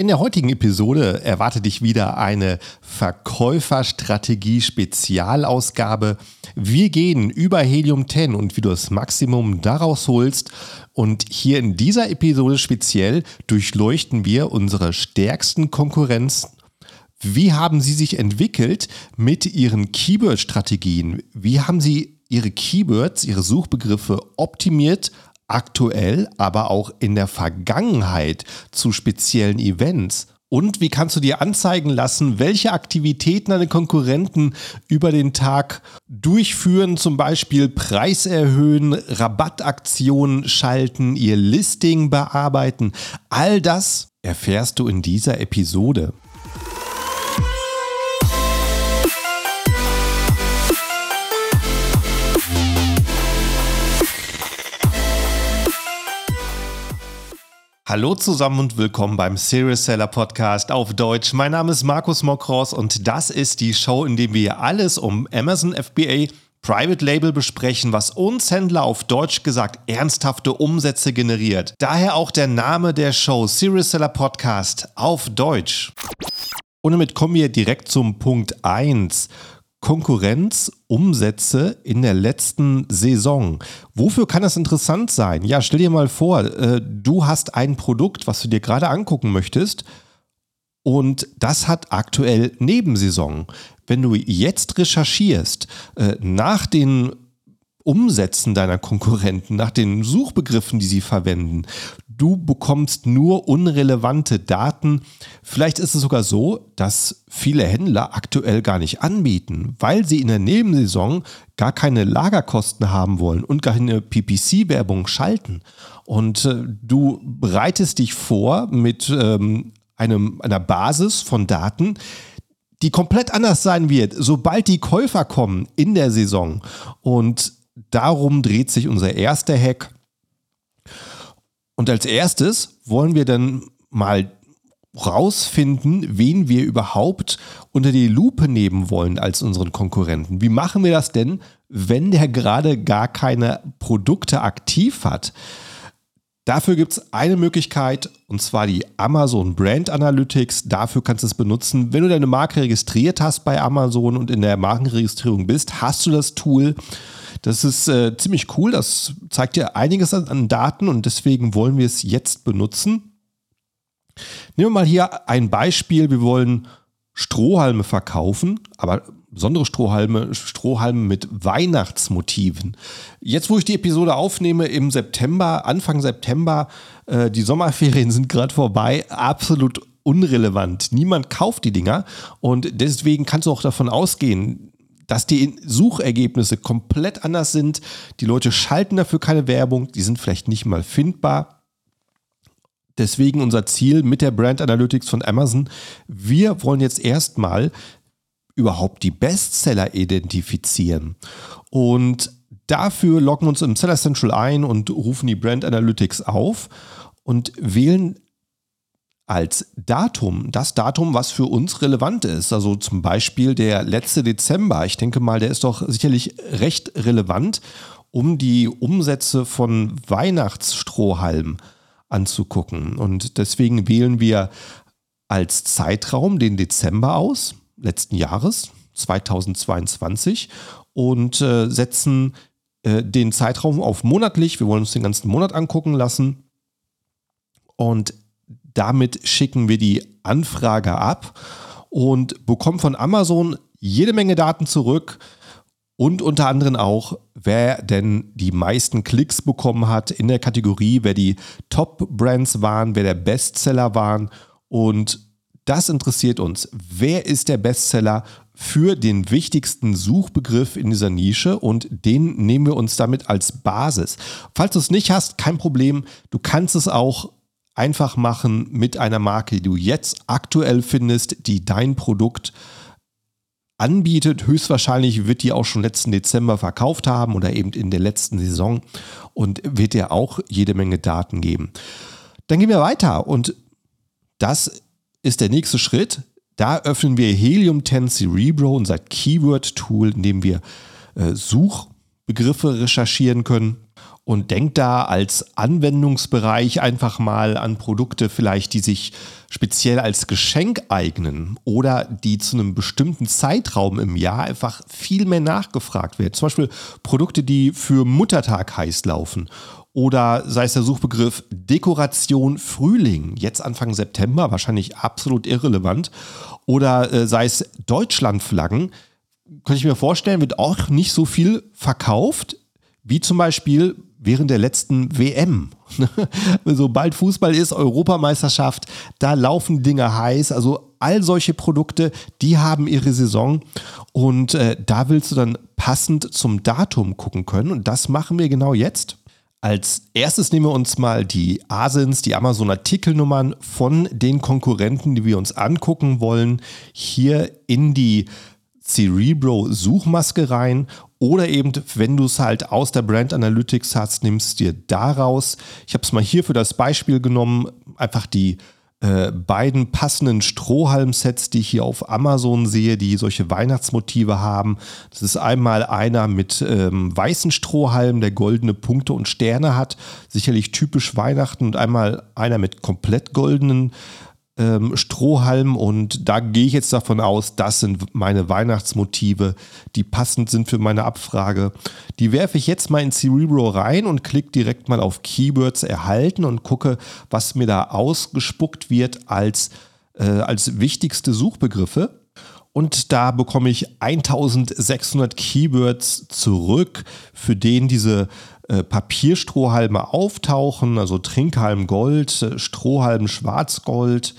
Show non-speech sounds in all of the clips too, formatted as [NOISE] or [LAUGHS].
In der heutigen Episode erwartet dich wieder eine Verkäuferstrategie-Spezialausgabe. Wir gehen über Helium 10 und wie du das Maximum daraus holst. Und hier in dieser Episode speziell durchleuchten wir unsere stärksten Konkurrenzen. Wie haben sie sich entwickelt mit ihren Keyword-Strategien? Wie haben sie ihre Keywords, ihre Suchbegriffe optimiert, aktuell, aber auch in der Vergangenheit zu speziellen Events? Und wie kannst du dir anzeigen lassen, welche Aktivitäten deine Konkurrenten über den Tag durchführen, zum Beispiel Preis erhöhen, Rabattaktionen schalten, ihr Listing bearbeiten? All das erfährst du in dieser Episode. Hallo zusammen und willkommen beim Serious Seller Podcast auf Deutsch. Mein Name ist Markus Mokros und das ist die Show, in der wir alles um Amazon FBA Private Label besprechen, was uns Händler auf Deutsch gesagt ernsthafte Umsätze generiert. Daher auch der Name der Show Serious Seller Podcast auf Deutsch. Und damit kommen wir direkt zum Punkt 1. Konkurrenzumsätze in der letzten Saison. Wofür kann das interessant sein? Ja, stell dir mal vor, äh, du hast ein Produkt, was du dir gerade angucken möchtest und das hat aktuell Nebensaison. Wenn du jetzt recherchierst äh, nach den Umsätzen deiner Konkurrenten, nach den Suchbegriffen, die sie verwenden. Du bekommst nur unrelevante Daten. Vielleicht ist es sogar so, dass viele Händler aktuell gar nicht anbieten, weil sie in der Nebensaison gar keine Lagerkosten haben wollen und gar keine PPC-Werbung schalten. Und äh, du bereitest dich vor mit ähm, einem, einer Basis von Daten, die komplett anders sein wird, sobald die Käufer kommen in der Saison. Und darum dreht sich unser erster Hack. Und als erstes wollen wir dann mal rausfinden, wen wir überhaupt unter die Lupe nehmen wollen als unseren Konkurrenten. Wie machen wir das denn, wenn der gerade gar keine Produkte aktiv hat? Dafür gibt es eine Möglichkeit und zwar die Amazon Brand Analytics. Dafür kannst du es benutzen. Wenn du deine Marke registriert hast bei Amazon und in der Markenregistrierung bist, hast du das Tool das ist äh, ziemlich cool. Das zeigt dir einiges an, an Daten und deswegen wollen wir es jetzt benutzen. Nehmen wir mal hier ein Beispiel. Wir wollen Strohhalme verkaufen, aber besondere Strohhalme, Strohhalme mit Weihnachtsmotiven. Jetzt, wo ich die Episode aufnehme im September, Anfang September, äh, die Sommerferien sind gerade vorbei, absolut unrelevant. Niemand kauft die Dinger und deswegen kannst du auch davon ausgehen, dass die Suchergebnisse komplett anders sind. Die Leute schalten dafür keine Werbung, die sind vielleicht nicht mal findbar. Deswegen unser Ziel mit der Brand Analytics von Amazon. Wir wollen jetzt erstmal überhaupt die Bestseller identifizieren. Und dafür loggen wir uns im Seller Central ein und rufen die Brand Analytics auf und wählen als Datum, das Datum, was für uns relevant ist. Also zum Beispiel der letzte Dezember. Ich denke mal, der ist doch sicherlich recht relevant, um die Umsätze von Weihnachtsstrohhalmen anzugucken. Und deswegen wählen wir als Zeitraum den Dezember aus, letzten Jahres, 2022, und äh, setzen äh, den Zeitraum auf monatlich. Wir wollen uns den ganzen Monat angucken lassen. Und damit schicken wir die Anfrage ab und bekommen von Amazon jede Menge Daten zurück und unter anderem auch, wer denn die meisten Klicks bekommen hat in der Kategorie, wer die Top-Brands waren, wer der Bestseller waren und das interessiert uns. Wer ist der Bestseller für den wichtigsten Suchbegriff in dieser Nische und den nehmen wir uns damit als Basis. Falls du es nicht hast, kein Problem. Du kannst es auch einfach machen mit einer Marke, die du jetzt aktuell findest, die dein Produkt anbietet. Höchstwahrscheinlich wird die auch schon letzten Dezember verkauft haben oder eben in der letzten Saison und wird dir auch jede Menge Daten geben. Dann gehen wir weiter und das ist der nächste Schritt. Da öffnen wir Helium 10 Cerebro, unser Keyword-Tool, in dem wir äh, Suchbegriffe recherchieren können und denkt da als Anwendungsbereich einfach mal an Produkte vielleicht, die sich speziell als Geschenk eignen oder die zu einem bestimmten Zeitraum im Jahr einfach viel mehr nachgefragt werden. Zum Beispiel Produkte, die für Muttertag heiß laufen oder sei es der Suchbegriff Dekoration Frühling, jetzt Anfang September, wahrscheinlich absolut irrelevant. Oder äh, sei es Deutschlandflaggen, könnte ich mir vorstellen, wird auch nicht so viel verkauft, wie zum Beispiel während der letzten WM. [LAUGHS] Sobald Fußball ist, Europameisterschaft, da laufen Dinge heiß. Also all solche Produkte, die haben ihre Saison und äh, da willst du dann passend zum Datum gucken können und das machen wir genau jetzt. Als erstes nehmen wir uns mal die ASINs, die Amazon-Artikelnummern von den Konkurrenten, die wir uns angucken wollen, hier in die Cerebro-Suchmaske rein oder eben, wenn du es halt aus der Brand Analytics hast, nimmst dir daraus. Ich habe es mal hier für das Beispiel genommen, einfach die äh, beiden passenden Strohhalm-Sets, die ich hier auf Amazon sehe, die solche Weihnachtsmotive haben. Das ist einmal einer mit ähm, weißen Strohhalm, der goldene Punkte und Sterne hat, sicherlich typisch Weihnachten, und einmal einer mit komplett goldenen ähm, Strohhalm und da gehe ich jetzt davon aus, das sind meine Weihnachtsmotive, die passend sind für meine Abfrage. Die werfe ich jetzt mal in Cerebro rein und klicke direkt mal auf Keywords erhalten und gucke, was mir da ausgespuckt wird als, äh, als wichtigste Suchbegriffe. Und da bekomme ich 1600 Keywords zurück, für den diese äh, Papierstrohhalme auftauchen, also Trinkhalm Gold, Strohhalm Schwarzgold,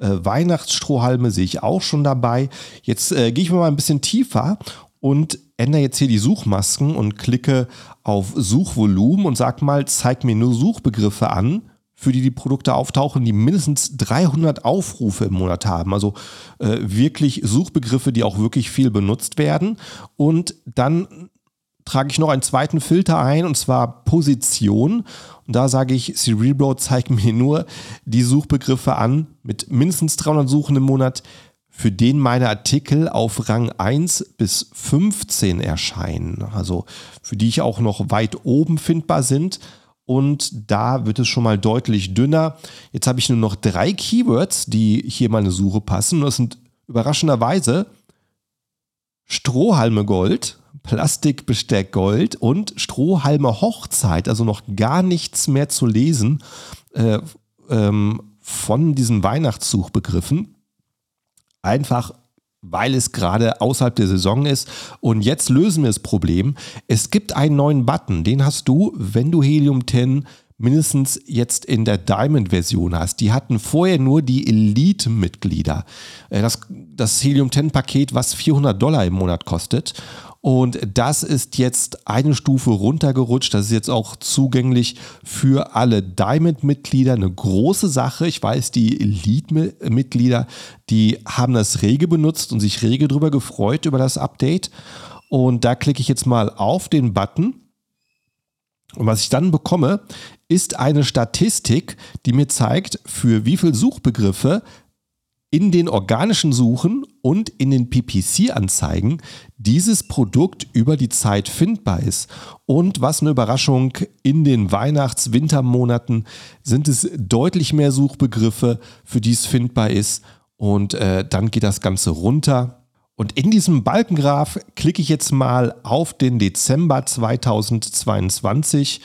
Weihnachtsstrohhalme sehe ich auch schon dabei. Jetzt äh, gehe ich mal ein bisschen tiefer und ändere jetzt hier die Suchmasken und klicke auf Suchvolumen und sag mal, zeig mir nur Suchbegriffe an, für die die Produkte auftauchen, die mindestens 300 Aufrufe im Monat haben. Also äh, wirklich Suchbegriffe, die auch wirklich viel benutzt werden. Und dann trage ich noch einen zweiten Filter ein und zwar Position. Und da sage ich, Cerebro zeigt mir nur die Suchbegriffe an mit mindestens 300 Suchen im Monat, für den meine Artikel auf Rang 1 bis 15 erscheinen. Also für die ich auch noch weit oben findbar sind. Und da wird es schon mal deutlich dünner. Jetzt habe ich nur noch drei Keywords, die hier in meine Suche passen. Und das sind überraschenderweise Strohhalme Gold, Plastikbesteck Gold und Strohhalme Hochzeit, also noch gar nichts mehr zu lesen äh, ähm, von diesen Weihnachtssuchbegriffen. Einfach weil es gerade außerhalb der Saison ist. Und jetzt lösen wir das Problem. Es gibt einen neuen Button, den hast du, wenn du Helium 10 mindestens jetzt in der Diamond-Version hast. Die hatten vorher nur die Elite-Mitglieder. Äh, das, das Helium 10-Paket, was 400 Dollar im Monat kostet. Und das ist jetzt eine Stufe runtergerutscht. Das ist jetzt auch zugänglich für alle Diamond-Mitglieder. Eine große Sache. Ich weiß, die Elite-Mitglieder, die haben das rege benutzt und sich rege darüber gefreut über das Update. Und da klicke ich jetzt mal auf den Button. Und was ich dann bekomme, ist eine Statistik, die mir zeigt, für wie viele Suchbegriffe in den organischen Suchen und in den PPC-Anzeigen dieses Produkt über die Zeit findbar ist. Und was eine Überraschung, in den Weihnachts-Wintermonaten sind es deutlich mehr Suchbegriffe, für die es findbar ist. Und äh, dann geht das Ganze runter. Und in diesem Balkengraph klicke ich jetzt mal auf den Dezember 2022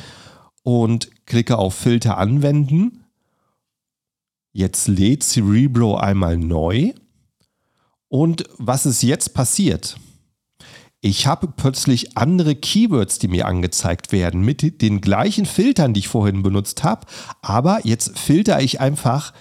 und klicke auf Filter anwenden Jetzt lädt Cerebro einmal neu. Und was ist jetzt passiert? Ich habe plötzlich andere Keywords, die mir angezeigt werden, mit den gleichen Filtern, die ich vorhin benutzt habe. Aber jetzt filtere ich einfach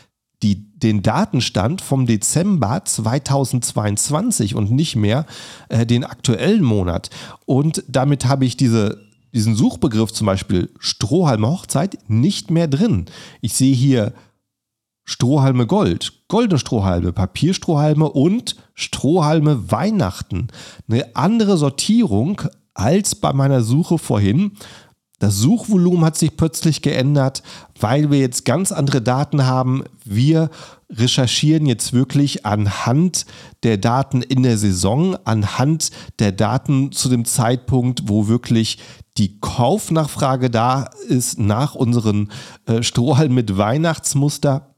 die, den Datenstand vom Dezember 2022 und nicht mehr äh, den aktuellen Monat. Und damit habe ich diese, diesen Suchbegriff zum Beispiel Strohhalme Hochzeit nicht mehr drin. Ich sehe hier Strohhalme Gold, goldene Strohhalme, Papierstrohhalme und Strohhalme Weihnachten. Eine andere Sortierung als bei meiner Suche vorhin. Das Suchvolumen hat sich plötzlich geändert, weil wir jetzt ganz andere Daten haben. Wir recherchieren jetzt wirklich anhand der Daten in der Saison, anhand der Daten zu dem Zeitpunkt, wo wirklich die Kaufnachfrage da ist nach unseren äh, Strohhalmen mit Weihnachtsmuster.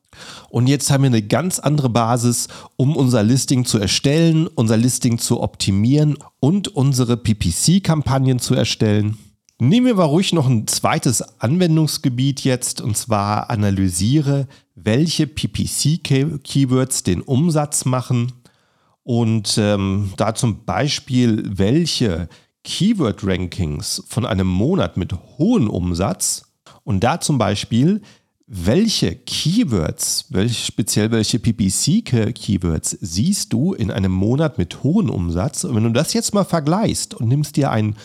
Und jetzt haben wir eine ganz andere Basis, um unser Listing zu erstellen, unser Listing zu optimieren und unsere PPC-Kampagnen zu erstellen. Nehmen wir mal ruhig noch ein zweites Anwendungsgebiet jetzt und zwar analysiere, welche PPC-Keywords den Umsatz machen und ähm, da zum Beispiel welche Keyword-Rankings von einem Monat mit hohem Umsatz und da zum Beispiel welche Keywords, welch, speziell welche PPC-Keywords siehst du in einem Monat mit hohem Umsatz? Und wenn du das jetzt mal vergleichst und nimmst dir einen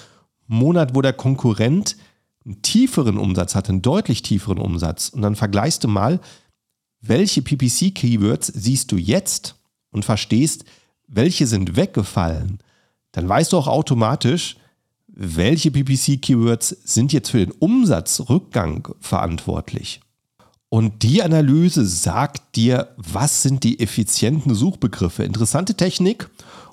Monat, wo der Konkurrent einen tieferen Umsatz hat, einen deutlich tieferen Umsatz, und dann vergleichst du mal, welche PPC-Keywords siehst du jetzt und verstehst, welche sind weggefallen, dann weißt du auch automatisch, welche PPC-Keywords sind jetzt für den Umsatzrückgang verantwortlich. Und die Analyse sagt dir, was sind die effizienten Suchbegriffe. Interessante Technik.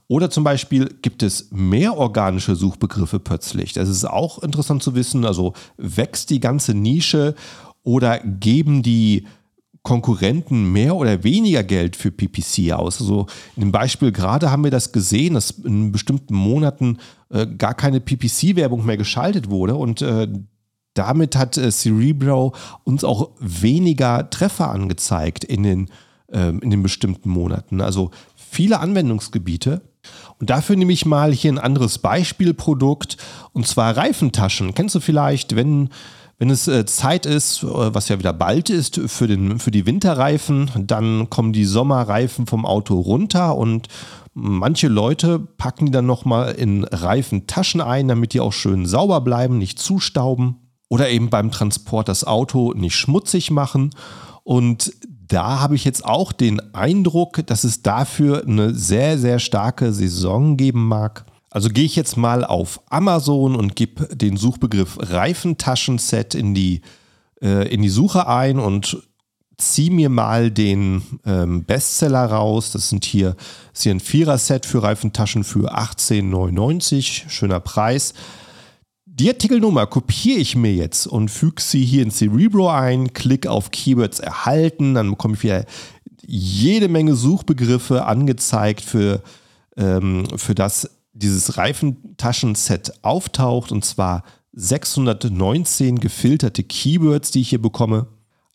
Oder zum Beispiel gibt es mehr organische Suchbegriffe plötzlich. Das ist auch interessant zu wissen. Also wächst die ganze Nische oder geben die Konkurrenten mehr oder weniger Geld für PPC aus. Also dem Beispiel gerade haben wir das gesehen, dass in bestimmten Monaten äh, gar keine PPC-Werbung mehr geschaltet wurde und äh, damit hat äh, Cerebro uns auch weniger Treffer angezeigt in den, äh, in den bestimmten Monaten. Also viele Anwendungsgebiete. Und dafür nehme ich mal hier ein anderes Beispielprodukt und zwar Reifentaschen. Kennst du vielleicht, wenn wenn es äh, Zeit ist, äh, was ja wieder bald ist, für, den, für die Winterreifen, dann kommen die Sommerreifen vom Auto runter und manche Leute packen die dann nochmal in Reifentaschen ein, damit die auch schön sauber bleiben, nicht zustauben oder eben beim Transport das Auto nicht schmutzig machen. Und da habe ich jetzt auch den Eindruck, dass es dafür eine sehr, sehr starke Saison geben mag. Also gehe ich jetzt mal auf Amazon und gebe den Suchbegriff Reifentaschenset in die, äh, in die Suche ein und ziehe mir mal den ähm, Bestseller raus. Das sind hier, ist hier ein Vierer-Set für Reifentaschen für 18,99. Schöner Preis. Die Artikelnummer kopiere ich mir jetzt und füge sie hier in Cerebro ein, klicke auf Keywords erhalten, dann bekomme ich wieder jede Menge Suchbegriffe angezeigt, für, ähm, für das dieses Reifentaschenset auftaucht und zwar 619 gefilterte Keywords, die ich hier bekomme.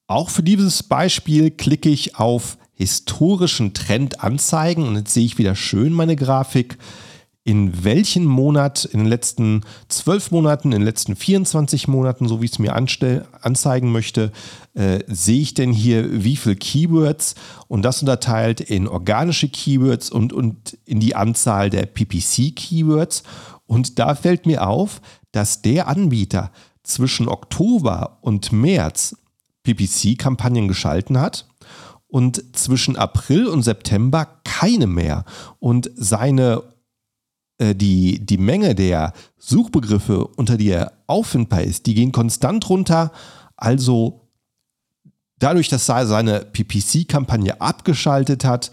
Auch für dieses Beispiel klicke ich auf historischen Trend anzeigen und jetzt sehe ich wieder schön meine Grafik in welchem Monat, in den letzten zwölf Monaten, in den letzten 24 Monaten, so wie ich es mir anzeigen möchte, äh, sehe ich denn hier, wie viele Keywords und das unterteilt in organische Keywords und, und in die Anzahl der PPC-Keywords. Und da fällt mir auf, dass der Anbieter zwischen Oktober und März PPC-Kampagnen geschalten hat und zwischen April und September keine mehr. Und seine die, die Menge der Suchbegriffe, unter die er auffindbar ist, die gehen konstant runter. Also dadurch, dass er seine PPC-Kampagne abgeschaltet hat,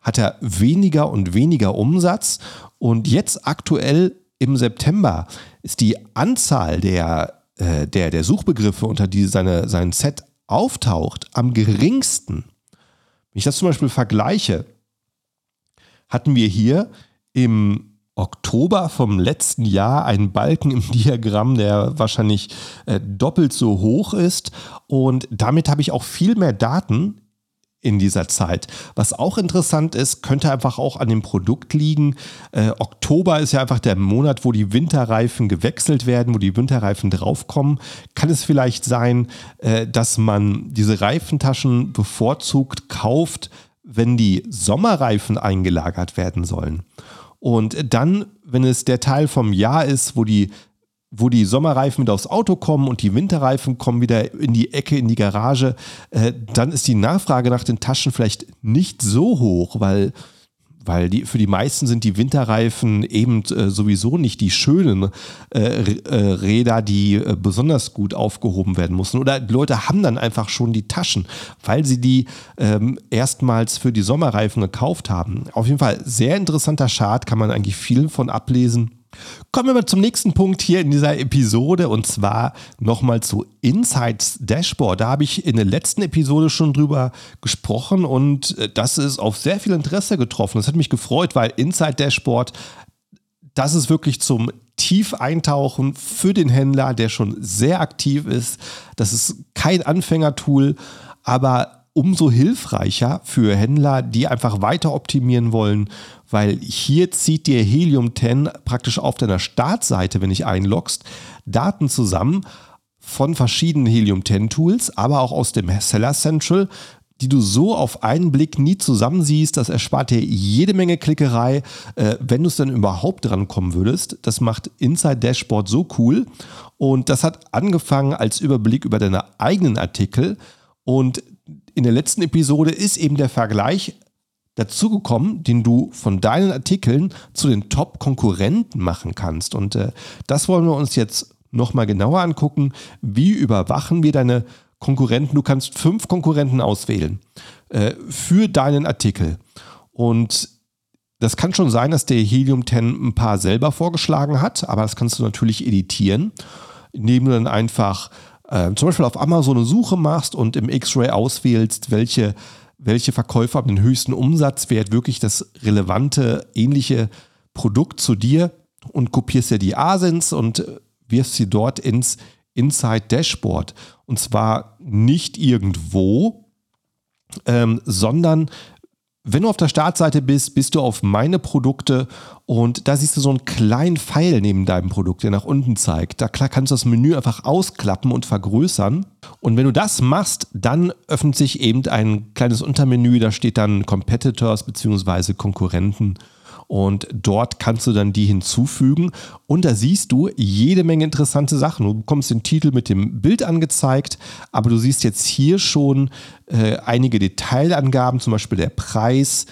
hat er weniger und weniger Umsatz. Und jetzt aktuell im September ist die Anzahl der, äh, der, der Suchbegriffe, unter die seine, sein Set auftaucht, am geringsten. Wenn ich das zum Beispiel vergleiche, hatten wir hier im Oktober vom letzten Jahr einen Balken im [LAUGHS] Diagramm, der wahrscheinlich äh, doppelt so hoch ist. Und damit habe ich auch viel mehr Daten in dieser Zeit. Was auch interessant ist, könnte einfach auch an dem Produkt liegen. Äh, Oktober ist ja einfach der Monat, wo die Winterreifen gewechselt werden, wo die Winterreifen draufkommen. Kann es vielleicht sein, äh, dass man diese Reifentaschen bevorzugt kauft, wenn die Sommerreifen eingelagert werden sollen? Und dann, wenn es der Teil vom Jahr ist, wo die, wo die Sommerreifen wieder aufs Auto kommen und die Winterreifen kommen wieder in die Ecke, in die Garage, äh, dann ist die Nachfrage nach den Taschen vielleicht nicht so hoch, weil weil die, für die meisten sind die Winterreifen eben äh, sowieso nicht die schönen äh, äh, Räder, die äh, besonders gut aufgehoben werden mussten. Oder die Leute haben dann einfach schon die Taschen, weil sie die ähm, erstmals für die Sommerreifen gekauft haben. Auf jeden Fall sehr interessanter Chart, kann man eigentlich viel von ablesen. Kommen wir mal zum nächsten Punkt hier in dieser Episode und zwar nochmal zu Insights Dashboard. Da habe ich in der letzten Episode schon drüber gesprochen und äh, das ist auf sehr viel Interesse getroffen. Das hat mich gefreut, weil Insight Dashboard, das ist wirklich zum Tief-Eintauchen für den Händler, der schon sehr aktiv ist. Das ist kein Anfängertool, aber umso hilfreicher für Händler, die einfach weiter optimieren wollen, weil hier zieht dir Helium 10 praktisch auf deiner Startseite, wenn ich einloggst, Daten zusammen von verschiedenen Helium 10 Tools, aber auch aus dem Seller Central, die du so auf einen Blick nie zusammensiehst. Das erspart dir jede Menge Klickerei, äh, wenn du es dann überhaupt dran kommen würdest. Das macht Inside Dashboard so cool. Und das hat angefangen als Überblick über deine eigenen Artikel. Und in der letzten Episode ist eben der Vergleich dazugekommen, den du von deinen Artikeln zu den Top-Konkurrenten machen kannst. Und äh, das wollen wir uns jetzt nochmal genauer angucken. Wie überwachen wir deine Konkurrenten? Du kannst fünf Konkurrenten auswählen äh, für deinen Artikel. Und das kann schon sein, dass der Helium 10 ein paar selber vorgeschlagen hat, aber das kannst du natürlich editieren, indem du dann einfach äh, zum Beispiel auf Amazon eine Suche machst und im X-Ray auswählst, welche, welche Verkäufer haben den höchsten Umsatzwert, wirklich das relevante, ähnliche Produkt zu dir und kopierst dir die Asins und wirfst sie dort ins Inside Dashboard. Und zwar nicht irgendwo, ähm, sondern wenn du auf der Startseite bist, bist du auf meine Produkte und da siehst du so einen kleinen Pfeil neben deinem Produkt, der nach unten zeigt. Da kannst du das Menü einfach ausklappen und vergrößern. Und wenn du das machst, dann öffnet sich eben ein kleines Untermenü, da steht dann Competitors bzw. Konkurrenten und dort kannst du dann die hinzufügen und da siehst du jede Menge interessante Sachen. Du bekommst den Titel mit dem Bild angezeigt, aber du siehst jetzt hier schon äh, einige Detailangaben, zum Beispiel der Preis,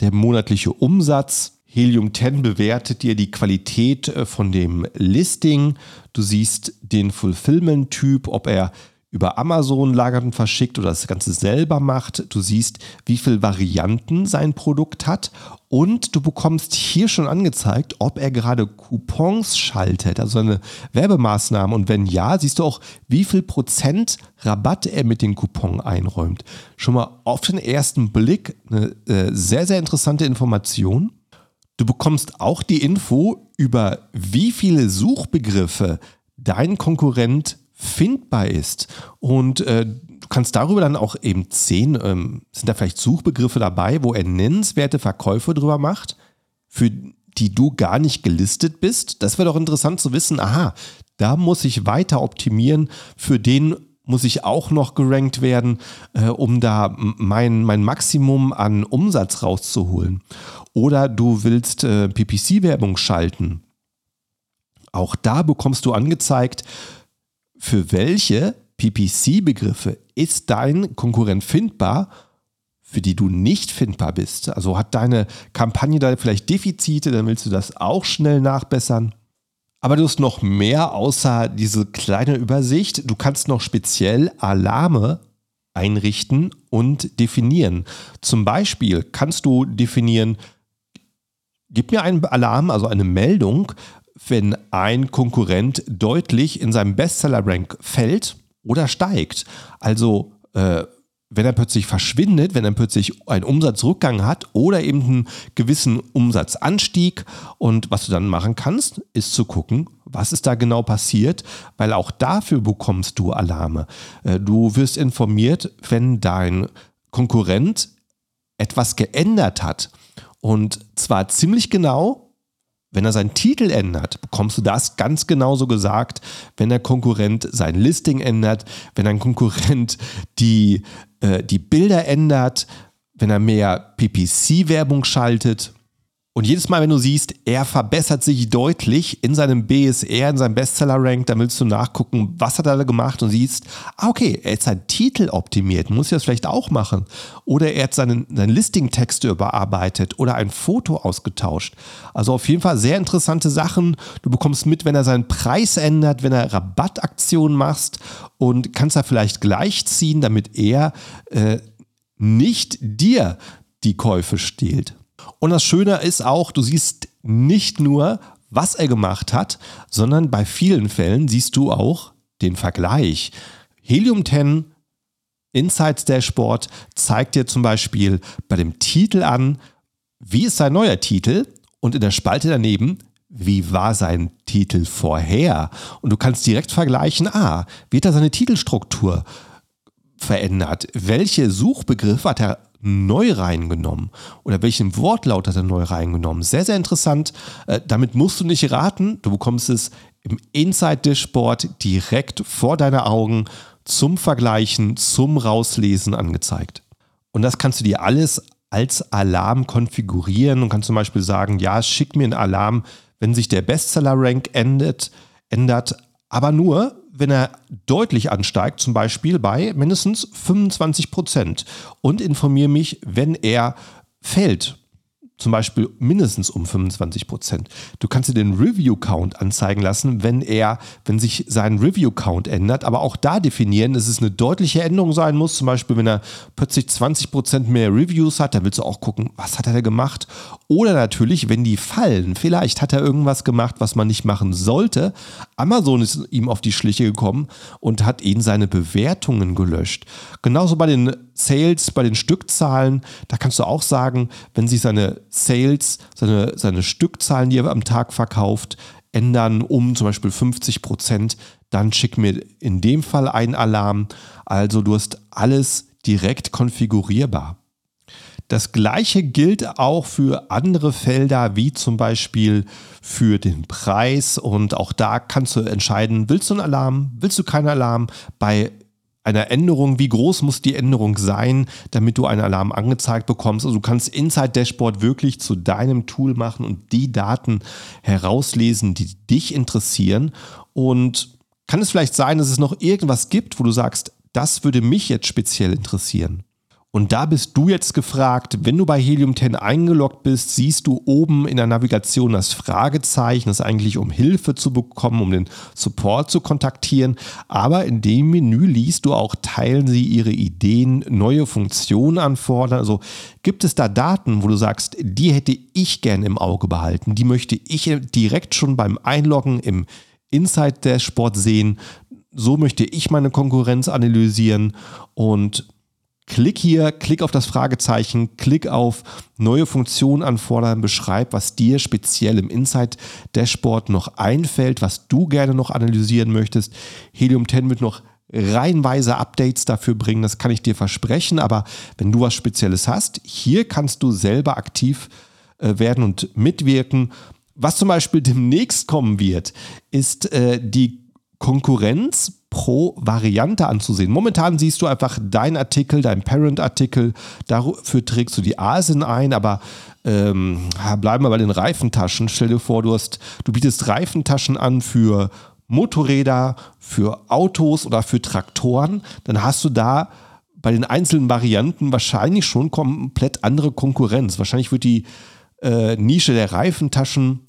der monatliche Umsatz. Helium 10 bewertet dir die Qualität äh, von dem Listing. Du siehst den Fulfillment-Typ, ob er über Amazon lagert und verschickt oder das Ganze selber macht. Du siehst, wie viele Varianten sein Produkt hat und du bekommst hier schon angezeigt, ob er gerade Coupons schaltet, also eine Werbemaßnahme. Und wenn ja, siehst du auch, wie viel Prozent Rabatt er mit den Coupons einräumt. Schon mal auf den ersten Blick eine äh, sehr, sehr interessante Information. Du bekommst auch die Info über wie viele Suchbegriffe dein Konkurrent findbar ist. Und äh, kannst darüber dann auch eben sehen, ähm, sind da vielleicht Suchbegriffe dabei, wo er nennenswerte Verkäufe drüber macht, für die du gar nicht gelistet bist. Das wäre doch interessant zu wissen, aha, da muss ich weiter optimieren, für den muss ich auch noch gerankt werden, äh, um da mein, mein Maximum an Umsatz rauszuholen. Oder du willst äh, PPC-Werbung schalten. Auch da bekommst du angezeigt, für welche PPC-Begriffe ist dein Konkurrent findbar, für die du nicht findbar bist? Also hat deine Kampagne da vielleicht Defizite, dann willst du das auch schnell nachbessern. Aber du hast noch mehr außer diese kleine Übersicht. Du kannst noch speziell Alarme einrichten und definieren. Zum Beispiel kannst du definieren, gib mir einen Alarm, also eine Meldung, wenn ein Konkurrent deutlich in seinem Bestseller-Rank fällt oder steigt. Also äh, wenn er plötzlich verschwindet, wenn er plötzlich einen Umsatzrückgang hat oder eben einen gewissen Umsatzanstieg. Und was du dann machen kannst, ist zu gucken, was ist da genau passiert, weil auch dafür bekommst du Alarme. Äh, du wirst informiert, wenn dein Konkurrent etwas geändert hat. Und zwar ziemlich genau, wenn er seinen Titel ändert, bekommst du das ganz genauso gesagt, wenn der Konkurrent sein Listing ändert, wenn ein Konkurrent die, äh, die Bilder ändert, wenn er mehr PPC-Werbung schaltet. Und jedes Mal, wenn du siehst, er verbessert sich deutlich in seinem BSR, in seinem Bestseller-Rank, dann willst du nachgucken, was hat er da gemacht und siehst, ah, okay, er hat seinen Titel optimiert, muss ich das vielleicht auch machen. Oder er hat seinen, seine Listing-Texte überarbeitet oder ein Foto ausgetauscht. Also auf jeden Fall sehr interessante Sachen. Du bekommst mit, wenn er seinen Preis ändert, wenn er Rabattaktionen macht und kannst da vielleicht gleichziehen, damit er äh, nicht dir die Käufe stehlt. Und das Schöne ist auch, du siehst nicht nur, was er gemacht hat, sondern bei vielen Fällen siehst du auch den Vergleich. Helium 10 Insights Dashboard zeigt dir zum Beispiel bei dem Titel an, wie ist sein neuer Titel und in der Spalte daneben, wie war sein Titel vorher? Und du kannst direkt vergleichen, ah, wie hat er seine Titelstruktur verändert? Welche Suchbegriffe hat er neu reingenommen? Oder welchen Wortlaut hat er neu reingenommen? Sehr, sehr interessant. Äh, damit musst du nicht raten. Du bekommst es im Inside Dashboard direkt vor deine Augen zum Vergleichen, zum Rauslesen angezeigt. Und das kannst du dir alles als Alarm konfigurieren und kannst zum Beispiel sagen, ja, schick mir einen Alarm, wenn sich der Bestseller-Rank ändert, ändert, aber nur, wenn er deutlich ansteigt, zum Beispiel bei mindestens 25 Prozent. Und informiere mich, wenn er fällt zum Beispiel mindestens um 25 Prozent. Du kannst dir den Review-Count anzeigen lassen, wenn er, wenn sich sein Review-Count ändert, aber auch da definieren, dass es eine deutliche Änderung sein muss. Zum Beispiel, wenn er plötzlich 20 Prozent mehr Reviews hat, dann willst du auch gucken, was hat er da gemacht? Oder natürlich, wenn die fallen, vielleicht hat er irgendwas gemacht, was man nicht machen sollte. Amazon ist ihm auf die Schliche gekommen und hat ihn seine Bewertungen gelöscht. Genauso bei den Sales, bei den Stückzahlen, da kannst du auch sagen, wenn sich seine Sales, seine, seine Stückzahlen, die er am Tag verkauft, ändern um zum Beispiel 50 Prozent, dann schick mir in dem Fall einen Alarm. Also du hast alles direkt konfigurierbar. Das gleiche gilt auch für andere Felder, wie zum Beispiel für den Preis. Und auch da kannst du entscheiden, willst du einen Alarm, willst du keinen Alarm? Bei einer Änderung, wie groß muss die Änderung sein, damit du einen Alarm angezeigt bekommst. Also du kannst Inside Dashboard wirklich zu deinem Tool machen und die Daten herauslesen, die dich interessieren. Und kann es vielleicht sein, dass es noch irgendwas gibt, wo du sagst, das würde mich jetzt speziell interessieren? Und da bist du jetzt gefragt, wenn du bei Helium 10 eingeloggt bist, siehst du oben in der Navigation das Fragezeichen, das ist eigentlich um Hilfe zu bekommen, um den Support zu kontaktieren. Aber in dem Menü liest du auch, teilen sie ihre Ideen, neue Funktionen anfordern. Also gibt es da Daten, wo du sagst, die hätte ich gerne im Auge behalten, die möchte ich direkt schon beim Einloggen im Inside Dashboard sehen. So möchte ich meine Konkurrenz analysieren und Klick hier, klick auf das Fragezeichen, klick auf neue Funktionen anfordern, beschreib, was dir speziell im Insight Dashboard noch einfällt, was du gerne noch analysieren möchtest. Helium 10 wird noch reihenweise Updates dafür bringen, das kann ich dir versprechen, aber wenn du was Spezielles hast, hier kannst du selber aktiv äh, werden und mitwirken. Was zum Beispiel demnächst kommen wird, ist äh, die Konkurrenz pro Variante anzusehen. Momentan siehst du einfach dein Artikel, dein Parent-Artikel, dafür trägst du die ASIN ein, aber ähm, bleiben wir bei den Reifentaschen. Stell dir vor, du, hast, du bietest Reifentaschen an für Motorräder, für Autos oder für Traktoren, dann hast du da bei den einzelnen Varianten wahrscheinlich schon komplett andere Konkurrenz. Wahrscheinlich wird die äh, Nische der Reifentaschen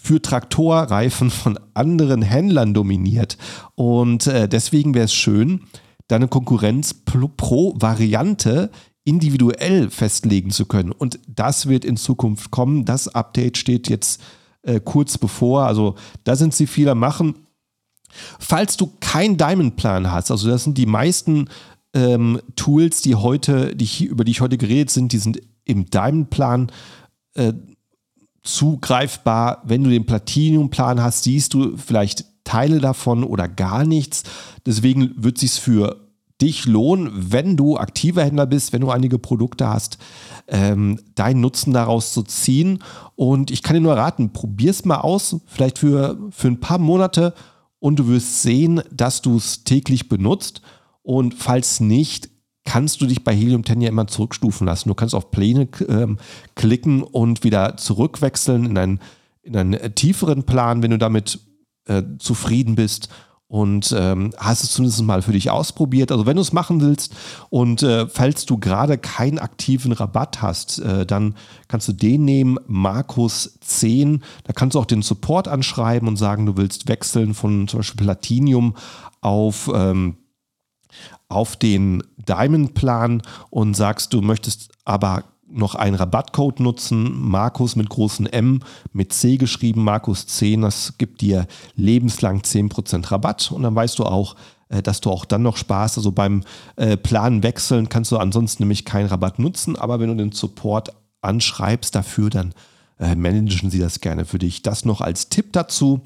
für Traktorreifen von anderen Händlern dominiert. Und äh, deswegen wäre es schön, deine Konkurrenz pro, pro Variante individuell festlegen zu können. Und das wird in Zukunft kommen. Das Update steht jetzt äh, kurz bevor. Also da sind sie viel am Machen. Falls du keinen Diamond-Plan hast, also das sind die meisten ähm, Tools, die heute, die, über die ich heute geredet sind, die sind im Diamond-Plan äh, zugreifbar. Wenn du den Platinum-Plan hast, siehst du vielleicht Teile davon oder gar nichts. Deswegen wird es sich für dich lohnen, wenn du aktiver Händler bist, wenn du einige Produkte hast, ähm, deinen Nutzen daraus zu ziehen. Und ich kann dir nur raten, probier es mal aus, vielleicht für, für ein paar Monate und du wirst sehen, dass du es täglich benutzt. Und falls nicht, kannst du dich bei Helium 10 ja immer zurückstufen lassen. Du kannst auf Pläne ähm, klicken und wieder zurückwechseln in einen, in einen äh, tieferen Plan, wenn du damit äh, zufrieden bist und ähm, hast es zumindest mal für dich ausprobiert. Also wenn du es machen willst und äh, falls du gerade keinen aktiven Rabatt hast, äh, dann kannst du den nehmen, Markus 10. Da kannst du auch den Support anschreiben und sagen, du willst wechseln von zum Beispiel Platinium auf, ähm, auf den Diamond-Plan und sagst, du möchtest aber noch einen Rabattcode nutzen, Markus mit großen M, mit C geschrieben, Markus 10, das gibt dir lebenslang 10% Rabatt und dann weißt du auch, äh, dass du auch dann noch Spaß, also beim äh, Plan wechseln kannst du ansonsten nämlich keinen Rabatt nutzen, aber wenn du den Support anschreibst dafür, dann äh, managen sie das gerne für dich. Das noch als Tipp dazu.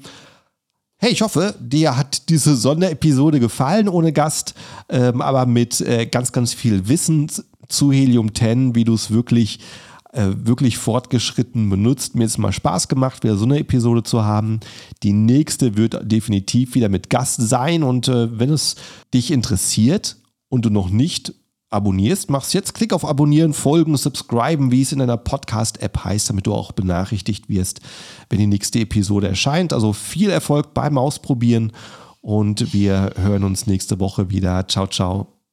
Hey, ich hoffe, dir hat diese Sonderepisode gefallen ohne Gast, ähm, aber mit ganz, ganz viel Wissen zu Helium 10, wie du es wirklich, äh, wirklich fortgeschritten benutzt. Mir ist mal Spaß gemacht, wieder so eine Episode zu haben. Die nächste wird definitiv wieder mit Gast sein und äh, wenn es dich interessiert und du noch nicht abonnierst, machst jetzt Klick auf Abonnieren, Folgen, Subscriben, wie es in deiner Podcast-App heißt, damit du auch benachrichtigt wirst, wenn die nächste Episode erscheint. Also viel Erfolg beim Ausprobieren und wir hören uns nächste Woche wieder. Ciao, ciao.